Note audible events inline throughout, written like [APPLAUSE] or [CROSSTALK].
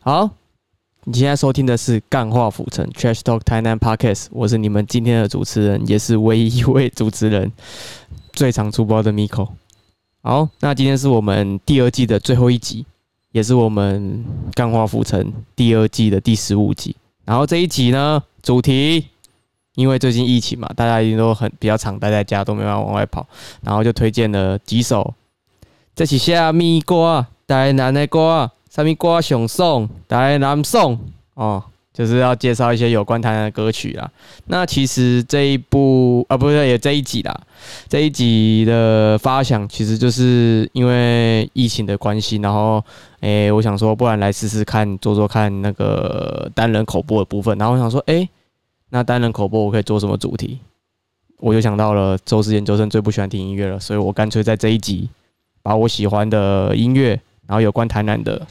好，你现在收听的是《干话府城 Trash Talk 台南 Podcast》，我是你们今天的主持人，也是唯一一位主持人，最常出包的 Miko。好，那今天是我们第二季的最后一集，也是我们《干话府城》第二季的第十五集。然后这一集呢，主题因为最近疫情嘛，大家一定都很比较常待在家，都没办法往外跑，然后就推荐了几首。这是虾米歌？台南的歌。上面歌上送，台南送哦，就是要介绍一些有关台南的歌曲啦。那其实这一部啊，不是也这一集啦，这一集的发想其实就是因为疫情的关系，然后诶，我想说，不然来试试看，做做看那个单人口播的部分。然后我想说，诶，那单人口播我可以做什么主题？我就想到了周四研究生最不喜欢听音乐了，所以我干脆在这一集把我喜欢的音乐，然后有关台南的。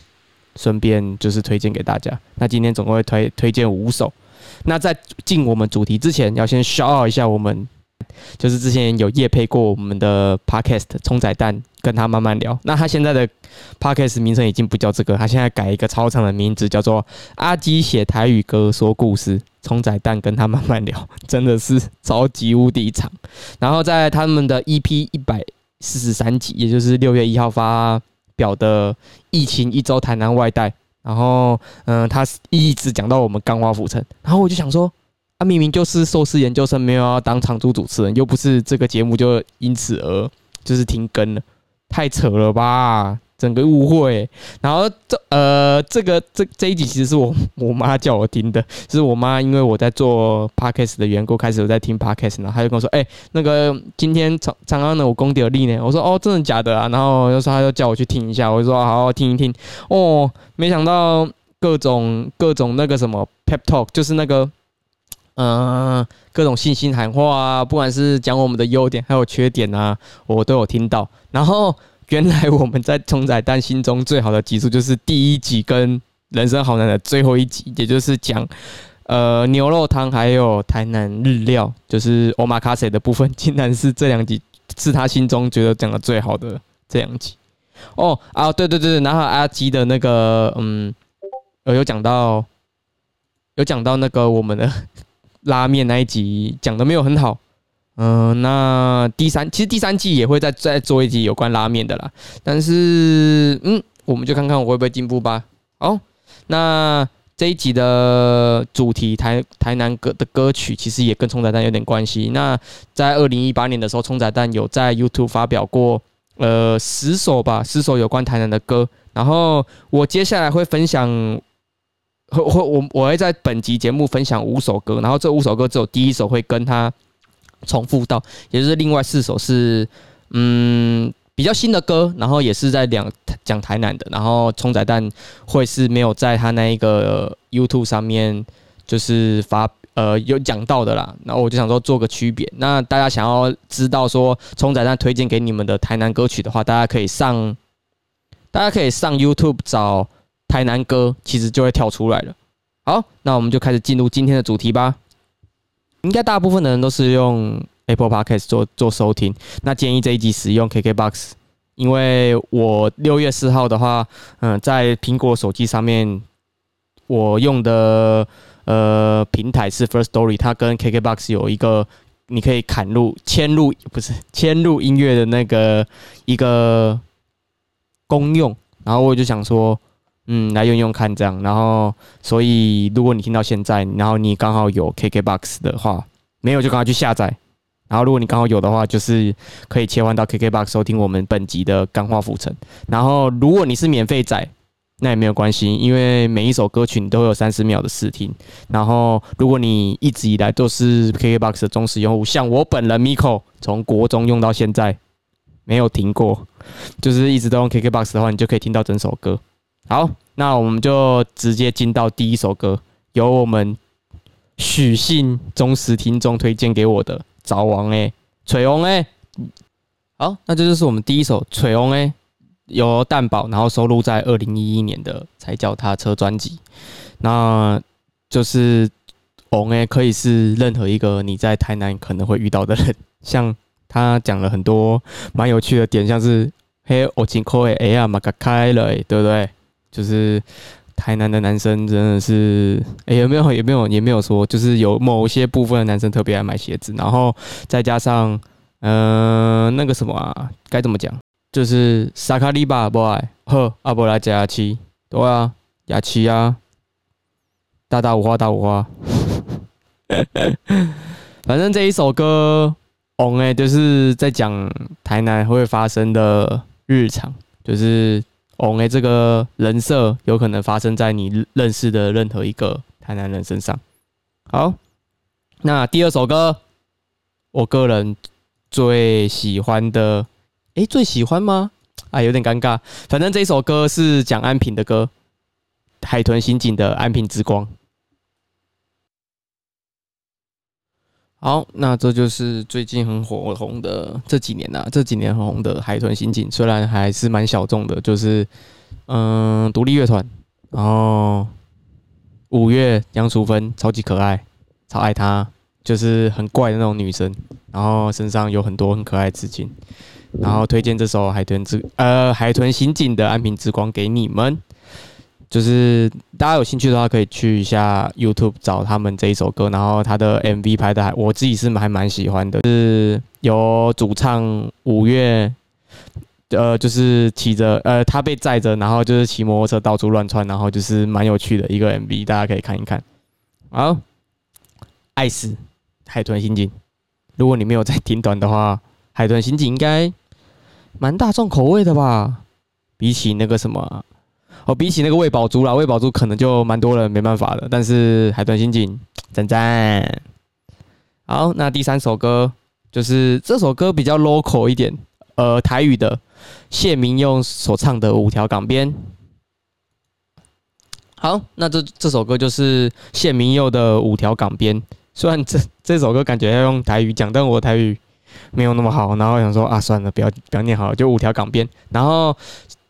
顺便就是推荐给大家。那今天总共会推推荐五首。那在进我们主题之前，要先 shout 一下我们，就是之前有夜配过我们的 podcast 冲仔蛋，跟他慢慢聊。那他现在的 podcast 名称已经不叫这个，他现在改一个超长的名字，叫做阿基写台语歌说故事，冲仔蛋跟他慢慢聊，真的是超级无敌长。然后在他们的 EP 一百四十三集，也就是六月一号发。表的疫情一周台南外带，然后嗯，他一直讲到我们钢化浮城，然后我就想说，啊，明明就是硕士研究生，没有要当常驻主持人，又不是这个节目就因此而就是停更了，太扯了吧。整个误会，然后这呃，这个这这一集其实是我我妈叫我听的，是我妈因为我在做 podcast 的缘故，开始有在听 podcast，然后她就跟我说，哎，那个今天长长安的我功德力呢？我说哦，真的假的啊？然后又说她就叫我去听一下，我就说好好听一听。哦，没想到各种各种那个什么 pep talk，就是那个嗯，各种信心喊话啊，不管是讲我们的优点还有缺点啊，我都有听到，然后。原来我们在冲仔蛋心中最好的集数就是第一集跟人生好难的最后一集，也就是讲呃牛肉汤还有台南日料，就是欧玛卡西的部分，竟然是这两集是他心中觉得讲的最好的这两集。哦啊，对对对然后阿基的那个嗯，有讲到有讲到那个我们的 [LAUGHS] 拉面那一集讲的没有很好。嗯，那第三其实第三季也会再再做一集有关拉面的啦，但是嗯，我们就看看我会不会进步吧。好，那这一集的主题台台南歌的歌曲其实也跟冲仔蛋有点关系。那在二零一八年的时候，冲仔蛋有在 YouTube 发表过呃十首吧，十首有关台南的歌。然后我接下来会分享，会会我我会在本集节目分享五首歌，然后这五首歌只有第一首会跟他。重复到，也就是另外四首是，嗯，比较新的歌，然后也是在两讲台南的，然后冲仔蛋会是没有在他那一个 YouTube 上面就是发呃有讲到的啦，然后我就想说做个区别。那大家想要知道说冲仔蛋推荐给你们的台南歌曲的话，大家可以上，大家可以上 YouTube 找台南歌，其实就会跳出来了。好，那我们就开始进入今天的主题吧。应该大部分的人都是用 Apple Podcast 做做收听，那建议这一集使用 KKBox，因为我六月四号的话，嗯，在苹果手机上面，我用的呃平台是 First Story，它跟 KKBox 有一个你可以砍入迁入不是迁入音乐的那个一个功用，然后我就想说。嗯，来用用看这样，然后所以如果你听到现在，然后你刚好有 KKBOX 的话，没有就赶快去下载。然后如果你刚好有的话，就是可以切换到 KKBOX 收听我们本集的钢化浮尘。然后如果你是免费仔，那也没有关系，因为每一首歌曲你都有三十秒的试听。然后如果你一直以来都是 KKBOX 的忠实用户，像我本人 Miko，从国中用到现在没有停过，就是一直都用 KKBOX 的话，你就可以听到整首歌。好，那我们就直接进到第一首歌，由我们许信忠实听众推荐给我的《早王》诶，锤王诶。好，那这就是我们第一首《锤王》诶，由蛋宝，然后收录在二零一一年的《才叫他车》专辑。那就是王诶，可以是任何一个你在台南可能会遇到的人，[LAUGHS] 像他讲了很多蛮有趣的点，像是嘿，我请扣诶，哎呀，马卡开了，对不对？就是台南的男生真的是，哎，有没有也没有也没有说，就是有某些部分的男生特别爱买鞋子，然后再加上，嗯，那个什么啊，该怎么讲？就是萨卡利巴不爱呵，阿伯来加牙漆，对啊，牙漆啊，大大五花大五花，[LAUGHS] 反正这一首歌，红哎，就是在讲台南会发生的日常，就是哦哎这个人设有可能发生在你认识的任何一个台南人身上。好，那第二首歌，我个人最喜欢的。哎，最喜欢吗？啊，有点尴尬。反正这首歌是讲安平的歌，《海豚刑警》的《安平之光》。好，那这就是最近很火红的这几年呐，这几年很红的《海豚刑警》，虽然还是蛮小众的，就是嗯，独立乐团。然后五月杨淑芬超级可爱，超爱她，就是很怪的那种女生，然后身上有很多很可爱的刺青。然后推荐这首《海豚之呃海豚刑警》的《安平之光》给你们，就是大家有兴趣的话，可以去一下 YouTube 找他们这一首歌。然后他的 MV 拍的还我自己是还蛮喜欢的，是有主唱五月，呃，就是骑着呃他被载着，然后就是骑摩托车到处乱窜，然后就是蛮有趣的一个 MV，大家可以看一看。好，爱死海豚刑警，如果你没有在听短的话。海豚刑警应该蛮大众口味的吧？比起那个什么，哦，比起那个喂宝珠啦，喂宝珠可能就蛮多人没办法的。但是海豚刑警赞 [TSK] 赞。好，那第三首歌就是这首歌比较 local 一点，呃，台语的谢明佑所唱的《五条港边》。好，那这这首歌就是谢明佑的《五条港边》。虽然这这首歌感觉要用台语讲，但我台语。没有那么好，然后想说啊，算了，不要不要念好了，就五条港边。然后，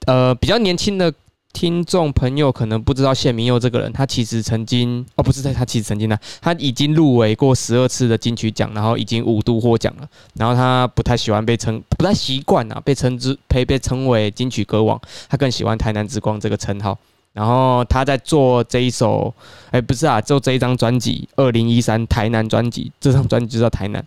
呃，比较年轻的听众朋友可能不知道谢明佑这个人，他其实曾经哦，不是在他其实曾经呢，他已经入围过十二次的金曲奖，然后已经五度获奖了。然后他不太喜欢被称，不太习惯啊，被称之被被称为金曲歌王，他更喜欢台南之光这个称号。然后他在做这一首，哎，不是啊，做这一张专辑，二零一三台南专辑，这张专辑就叫台南。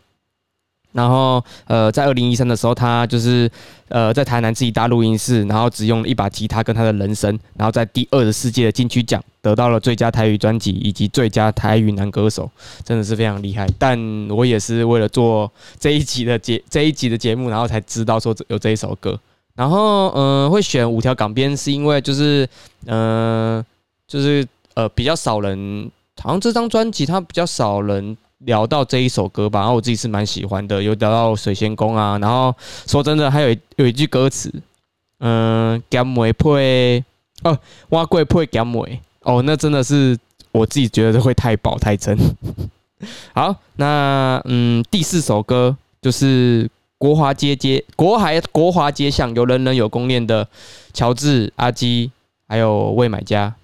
然后，呃，在二零一三的时候，他就是，呃，在台南自己搭录音室，然后只用了一把吉他跟他的人声，然后在第二十世界的金曲奖得到了最佳台语专辑以及最佳台语男歌手，真的是非常厉害。但我也是为了做这一集的节 [LAUGHS] 这一集的节目，然后才知道说有这一首歌。然后，嗯，会选五条港边是因为就是，嗯，就是呃比较少人，好像这张专辑它比较少人。聊到这一首歌吧，然后我自己是蛮喜欢的，有聊到水仙宫啊，然后说真的，还有有一句歌词，嗯，甘梅配哦，挖贵配甘梅哦，那真的是我自己觉得会太饱太真。[LAUGHS] 好，那嗯，第四首歌就是国华街街国海国华街巷有人人有公链的乔治阿基还有未买家。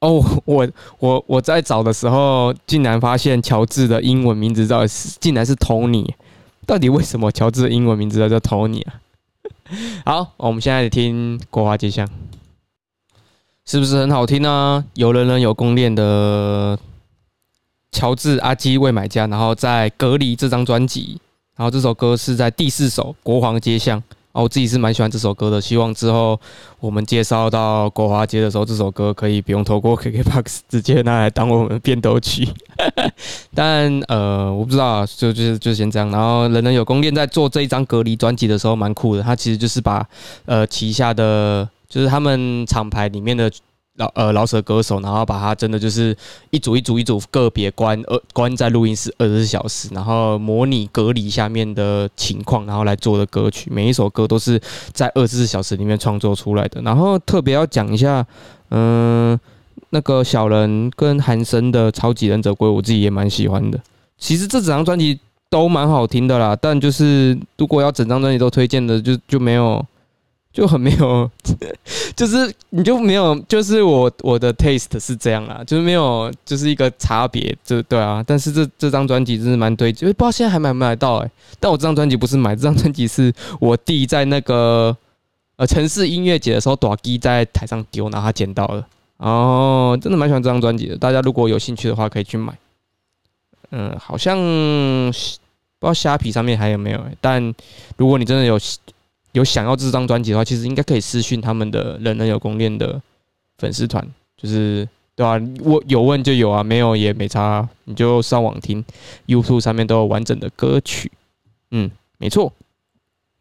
哦，我我我在找的时候，竟然发现乔治的英文名字到底是竟然是 Tony，到底为什么乔治的英文名字叫叫 Tony 啊？[LAUGHS] 好，我们现在听《国华街巷》，是不是很好听呢？有人人有公链的乔治阿基未买家，然后在隔离这张专辑，然后这首歌是在第四首《国华街巷》。我自己是蛮喜欢这首歌的，希望之后我们介绍到国华街的时候，这首歌可以不用透过 KKBOX [LAUGHS] 直接拿来当我们片头曲。[LAUGHS] 但呃，我不知道，就就就先这样。然后人人有功练在做这一张隔离专辑的时候，蛮酷的。他其实就是把呃旗下的，就是他们厂牌里面的。老呃老舍歌手，然后把它真的就是一组一组一组个别关呃关在录音室二十四小时，然后模拟隔离下面的情况，然后来做的歌曲，每一首歌都是在二十四小时里面创作出来的。然后特别要讲一下，嗯，那个小人跟韩生的《超级忍者龟》，我自己也蛮喜欢的。其实这整张专辑都蛮好听的啦，但就是如果要整张专辑都推荐的，就就没有。就很没有，[LAUGHS] 就是你就没有，就是我我的 taste 是这样啊，就是没有，就是一个差别，就对啊。但是这这张专辑真是蛮推荐，不知道现在还买不买得到哎。但我这张专辑不是买，这张专辑是我弟在那个呃城市音乐节的时候，短 G 在台上丢，然后他捡到了，哦，真的蛮喜欢这张专辑的。大家如果有兴趣的话，可以去买。嗯，好像不知道虾皮上面还有没有。但如果你真的有有想要这张专辑的话，其实应该可以私讯他们的人人有公链的粉丝团，就是对吧？我有问就有啊，没有也没差，你就上网听，YouTube 上面都有完整的歌曲。嗯，没错。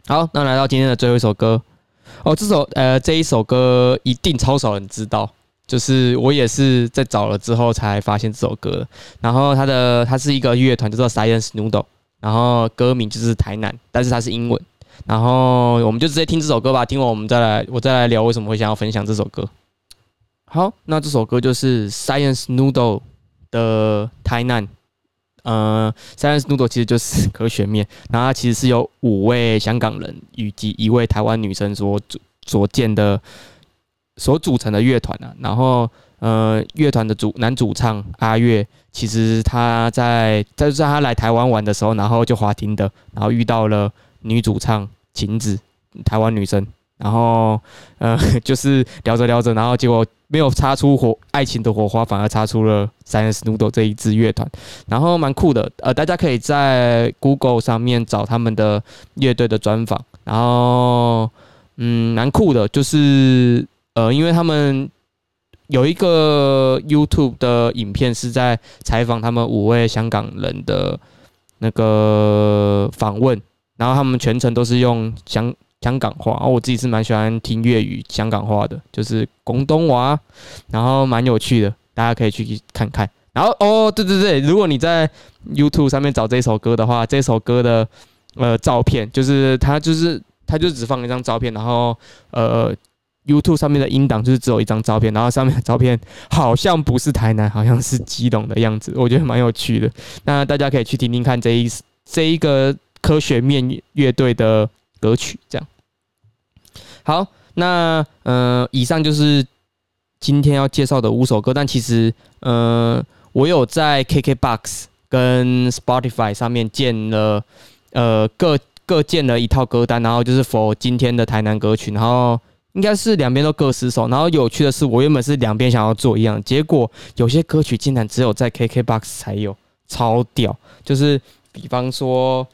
好，那来到今天的最后一首歌。哦，这首呃这一首歌一定超少人知道，就是我也是在找了之后才发现这首歌。然后它的它是一个乐团叫做 Science Noodle，然后歌名就是台南，但是它是英文。然后我们就直接听这首歌吧，听完我们再来我再来聊为什么会想要分享这首歌。好，那这首歌就是 Science Noodle 的台南。呃，Science Noodle 其实就是科学面，然后它其实是由五位香港人以及一位台湾女生所组所建的所组成的乐团啊。然后，呃，乐团的主男主唱阿月，其实他在在在他来台湾玩的时候，然后就滑停的，然后遇到了女主唱晴子，台湾女生。然后，呃，[LAUGHS] 就是聊着聊着，然后结果没有擦出火爱情的火花，反而擦出了 Science Noodle 这一支乐团，然后蛮酷的。呃，大家可以在 Google 上面找他们的乐队的专访，然后，嗯，蛮酷的。就是呃，因为他们有一个 YouTube 的影片是在采访他们五位香港人的那个访问，然后他们全程都是用香。香港话，然后我自己是蛮喜欢听粤语香港话的，就是广东话，然后蛮有趣的，大家可以去看看。然后哦，对对对，如果你在 YouTube 上面找这首歌的话，这首歌的呃照片，就是它就是它就只放一张照片，然后呃 YouTube 上面的音档就是只有一张照片，然后上面的照片好像不是台南，好像是基隆的样子，我觉得蛮有趣的。那大家可以去听听看这一这一个科学面乐队的歌曲，这样。好，那呃，以上就是今天要介绍的五首歌。但其实，呃，我有在 KKBOX 跟 Spotify 上面建了，呃，各各建了一套歌单，然后就是 for 今天的台南歌曲。然后应该是两边都各十首。然后有趣的是，我原本是两边想要做一样，结果有些歌曲竟然只有在 KKBOX 才有，超屌！就是比方说，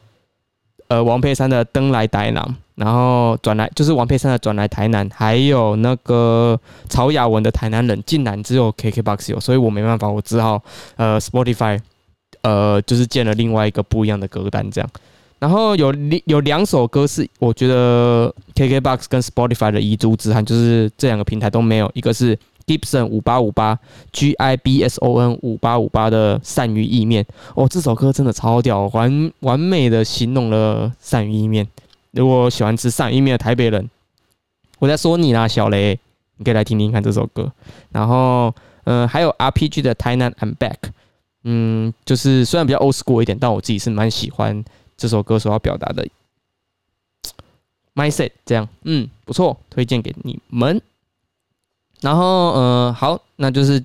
呃，王佩珊的《登来台南》。然后转来就是王佩珊的转来台南，还有那个曹雅文的台南人，竟然只有 KKBOX 有，所以我没办法，我只好呃 Spotify，呃就是建了另外一个不一样的歌单这样。然后有有两首歌是我觉得 KKBOX 跟 Spotify 的遗珠之憾，就是这两个平台都没有，一个是 Gibson 五八五八 G I B S O N 五八五八的鳝鱼意面，哦这首歌真的超屌，完完美的形容了鳝鱼意面。如果喜欢吃鳝鱼面的台北人，我在说你啦，小雷，你可以来听听看这首歌。然后，嗯，还有 RPG 的台南 I'm Back，嗯，就是虽然比较 old school 一点，但我自己是蛮喜欢这首歌所要表达的 mindset。这样，嗯，不错，推荐给你们。然后，嗯，好，那就是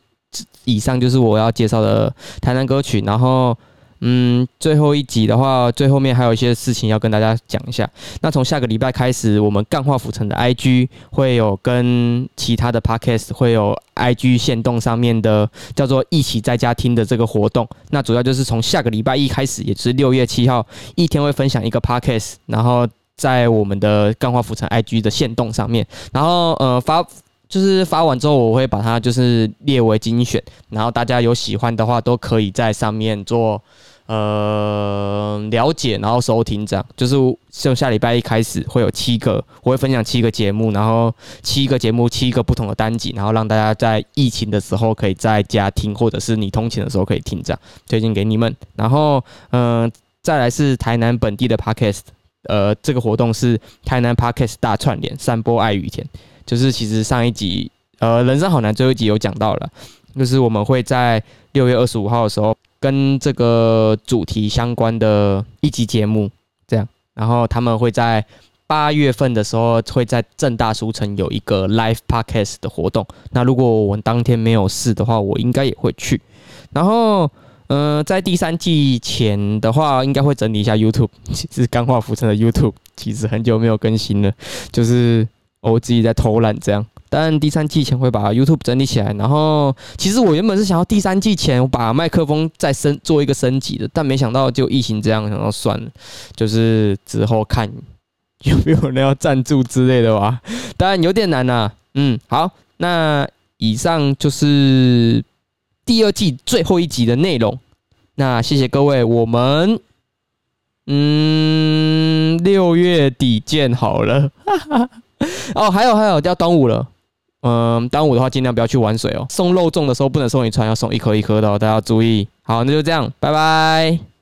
以上就是我要介绍的台南歌曲。然后。嗯，最后一集的话，最后面还有一些事情要跟大家讲一下。那从下个礼拜开始，我们干化浮城的 IG 会有跟其他的 Podcast 会有 IG 线动上面的叫做一起在家听的这个活动。那主要就是从下个礼拜一开始，也就是六月七号，一天会分享一个 Podcast，然后在我们的干化浮城 IG 的线动上面，然后呃发就是发完之后，我会把它就是列为精选，然后大家有喜欢的话，都可以在上面做。呃，了解，然后收听这样，就是从下礼拜一开始会有七个，我会分享七个节目，然后七个节目，七个不同的单集，然后让大家在疫情的时候可以在家听，或者是你通勤的时候可以听这样，推荐给你们。然后，嗯，再来是台南本地的 podcast，呃，这个活动是台南 podcast 大串联，散播爱与甜，就是其实上一集，呃，人生好难最后一集有讲到了，就是我们会在六月二十五号的时候。跟这个主题相关的一集节目，这样，然后他们会在八月份的时候会在正大书城有一个 live podcast 的活动。那如果我当天没有事的话，我应该也会去。然后，呃，在第三季前的话，应该会整理一下 YouTube。其实钢化浮尘的 YouTube 其实很久没有更新了，就是我自己在偷懒这样。但第三季前会把 YouTube 整理起来。然后，其实我原本是想要第三季前我把麦克风再升做一个升级的，但没想到就疫情这样，然后算了，就是之后看有没有人要赞助之类的吧。当然有点难呐。嗯，好，那以上就是第二季最后一集的内容。那谢谢各位，我们嗯六月底见好了。哈 [LAUGHS] 哈 [LAUGHS] 哦，还有还有，要端午了。嗯，端午的话尽量不要去玩水哦。送肉粽的时候不能送一串，要送一颗一颗的，大家要注意。好，那就这样，拜拜。